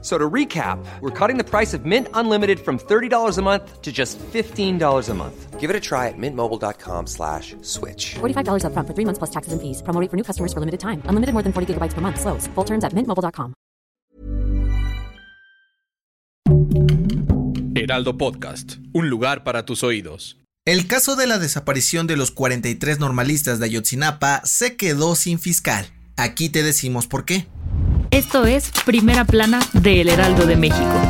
So to recap, we're cutting the price of Mint Unlimited from $30 a month to just $15 a month. Give it a try at mintmobile.com slash switch. $45 up front for three months plus taxes and fees. Promo rate for new customers for limited time. Unlimited more than 40 gigabytes per month. Slows. Full terms at mintmobile.com. Heraldo Podcast. Un lugar para tus oídos. El caso de la desaparición de los 43 normalistas de Ayotzinapa se quedó sin fiscal. Aquí te decimos por qué. Esto es Primera Plana de El Heraldo de México.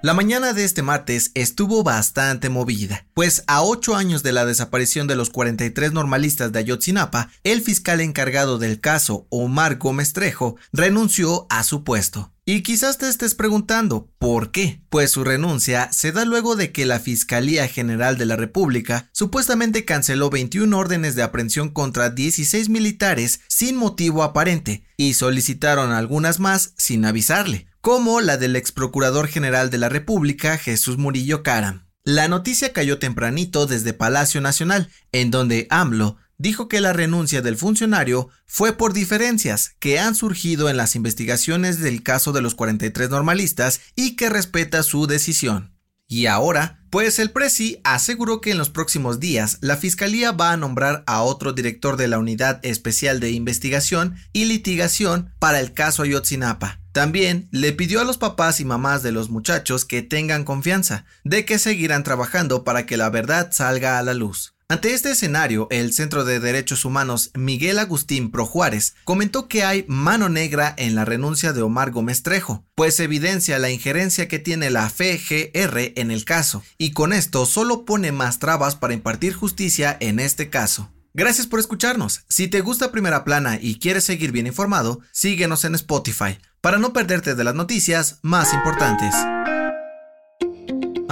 La mañana de este martes estuvo bastante movida, pues a ocho años de la desaparición de los 43 normalistas de Ayotzinapa, el fiscal encargado del caso, Omar Gómez Trejo, renunció a su puesto. Y quizás te estés preguntando, ¿por qué? Pues su renuncia se da luego de que la Fiscalía General de la República supuestamente canceló 21 órdenes de aprehensión contra 16 militares sin motivo aparente y solicitaron algunas más sin avisarle como la del ex procurador general de la República, Jesús Murillo Caram. La noticia cayó tempranito desde Palacio Nacional, en donde AMLO dijo que la renuncia del funcionario fue por diferencias que han surgido en las investigaciones del caso de los 43 normalistas y que respeta su decisión. Y ahora, pues el Presi aseguró que en los próximos días la Fiscalía va a nombrar a otro director de la Unidad Especial de Investigación y Litigación para el caso Ayotzinapa, también le pidió a los papás y mamás de los muchachos que tengan confianza, de que seguirán trabajando para que la verdad salga a la luz. Ante este escenario, el Centro de Derechos Humanos Miguel Agustín Pro Juárez comentó que hay mano negra en la renuncia de Omar Gómez Trejo, pues evidencia la injerencia que tiene la FGR en el caso, y con esto solo pone más trabas para impartir justicia en este caso. Gracias por escucharnos. Si te gusta Primera Plana y quieres seguir bien informado, síguenos en Spotify para no perderte de las noticias más importantes.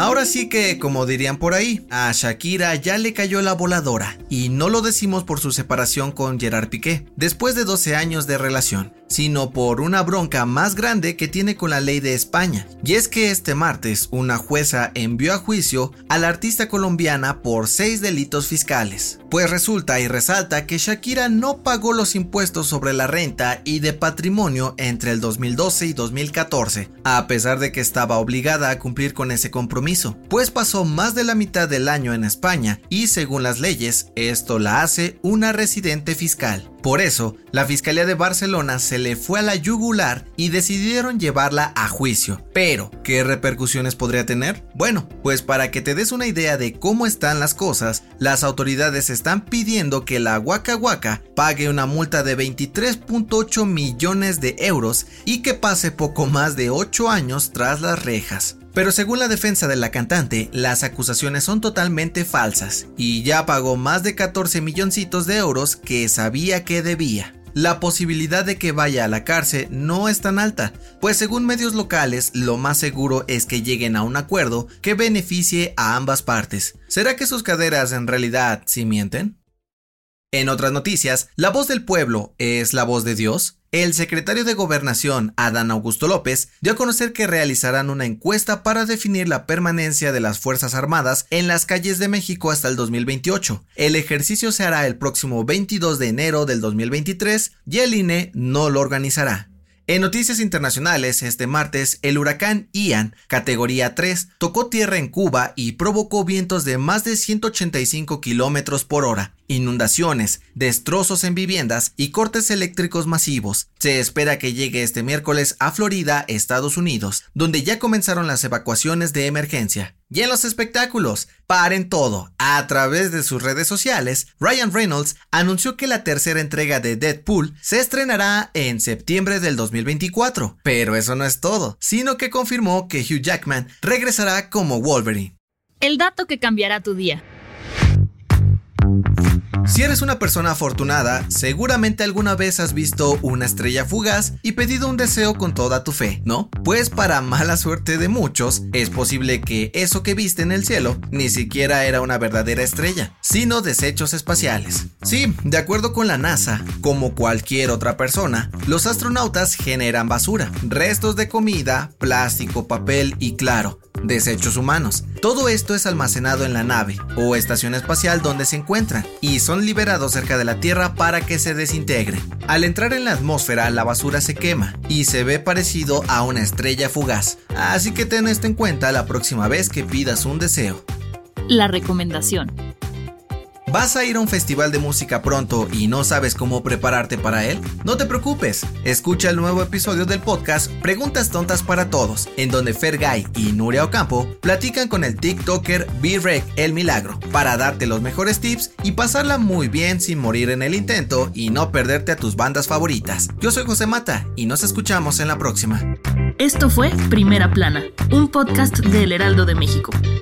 Ahora sí que, como dirían por ahí, a Shakira ya le cayó la voladora, y no lo decimos por su separación con Gerard Piqué, después de 12 años de relación, sino por una bronca más grande que tiene con la ley de España. Y es que este martes una jueza envió a juicio a la artista colombiana por seis delitos fiscales. Pues resulta y resalta que Shakira no pagó los impuestos sobre la renta y de patrimonio entre el 2012 y 2014, a pesar de que estaba obligada a cumplir con ese compromiso, pues pasó más de la mitad del año en España y según las leyes esto la hace una residente fiscal. Por eso, la Fiscalía de Barcelona se le fue a la yugular y decidieron llevarla a juicio. Pero, ¿qué repercusiones podría tener? Bueno, pues para que te des una idea de cómo están las cosas, las autoridades están pidiendo que la Waka Waka pague una multa de 23.8 millones de euros y que pase poco más de 8 años tras las rejas. Pero según la defensa de la cantante, las acusaciones son totalmente falsas y ya pagó más de 14 milloncitos de euros que sabía que debía. La posibilidad de que vaya a la cárcel no es tan alta, pues según medios locales lo más seguro es que lleguen a un acuerdo que beneficie a ambas partes. ¿Será que sus caderas en realidad sí mienten? En otras noticias, ¿la voz del pueblo es la voz de Dios? El secretario de Gobernación, Adán Augusto López, dio a conocer que realizarán una encuesta para definir la permanencia de las Fuerzas Armadas en las calles de México hasta el 2028. El ejercicio se hará el próximo 22 de enero del 2023 y el INE no lo organizará. En noticias internacionales, este martes, el huracán Ian, categoría 3, tocó tierra en Cuba y provocó vientos de más de 185 kilómetros por hora, inundaciones, destrozos en viviendas y cortes eléctricos masivos. Se espera que llegue este miércoles a Florida, Estados Unidos, donde ya comenzaron las evacuaciones de emergencia. Y en los espectáculos, paren todo. A través de sus redes sociales, Ryan Reynolds anunció que la tercera entrega de Deadpool se estrenará en septiembre del 2024. Pero eso no es todo, sino que confirmó que Hugh Jackman regresará como Wolverine. El dato que cambiará tu día. Si eres una persona afortunada, seguramente alguna vez has visto una estrella fugaz y pedido un deseo con toda tu fe, ¿no? Pues para mala suerte de muchos, es posible que eso que viste en el cielo ni siquiera era una verdadera estrella, sino desechos espaciales. Sí, de acuerdo con la NASA, como cualquier otra persona, los astronautas generan basura, restos de comida, plástico, papel y claro, desechos humanos. Todo esto es almacenado en la nave o estación espacial donde se encuentran y son liberados cerca de la Tierra para que se desintegren. Al entrar en la atmósfera, la basura se quema y se ve parecido a una estrella fugaz. Así que ten esto en cuenta la próxima vez que pidas un deseo. La recomendación. ¿Vas a ir a un festival de música pronto y no sabes cómo prepararte para él? No te preocupes, escucha el nuevo episodio del podcast Preguntas Tontas para Todos, en donde Fergay y Nuria Ocampo platican con el TikToker B-Rec El Milagro para darte los mejores tips y pasarla muy bien sin morir en el intento y no perderte a tus bandas favoritas. Yo soy José Mata y nos escuchamos en la próxima. Esto fue Primera Plana, un podcast del Heraldo de México.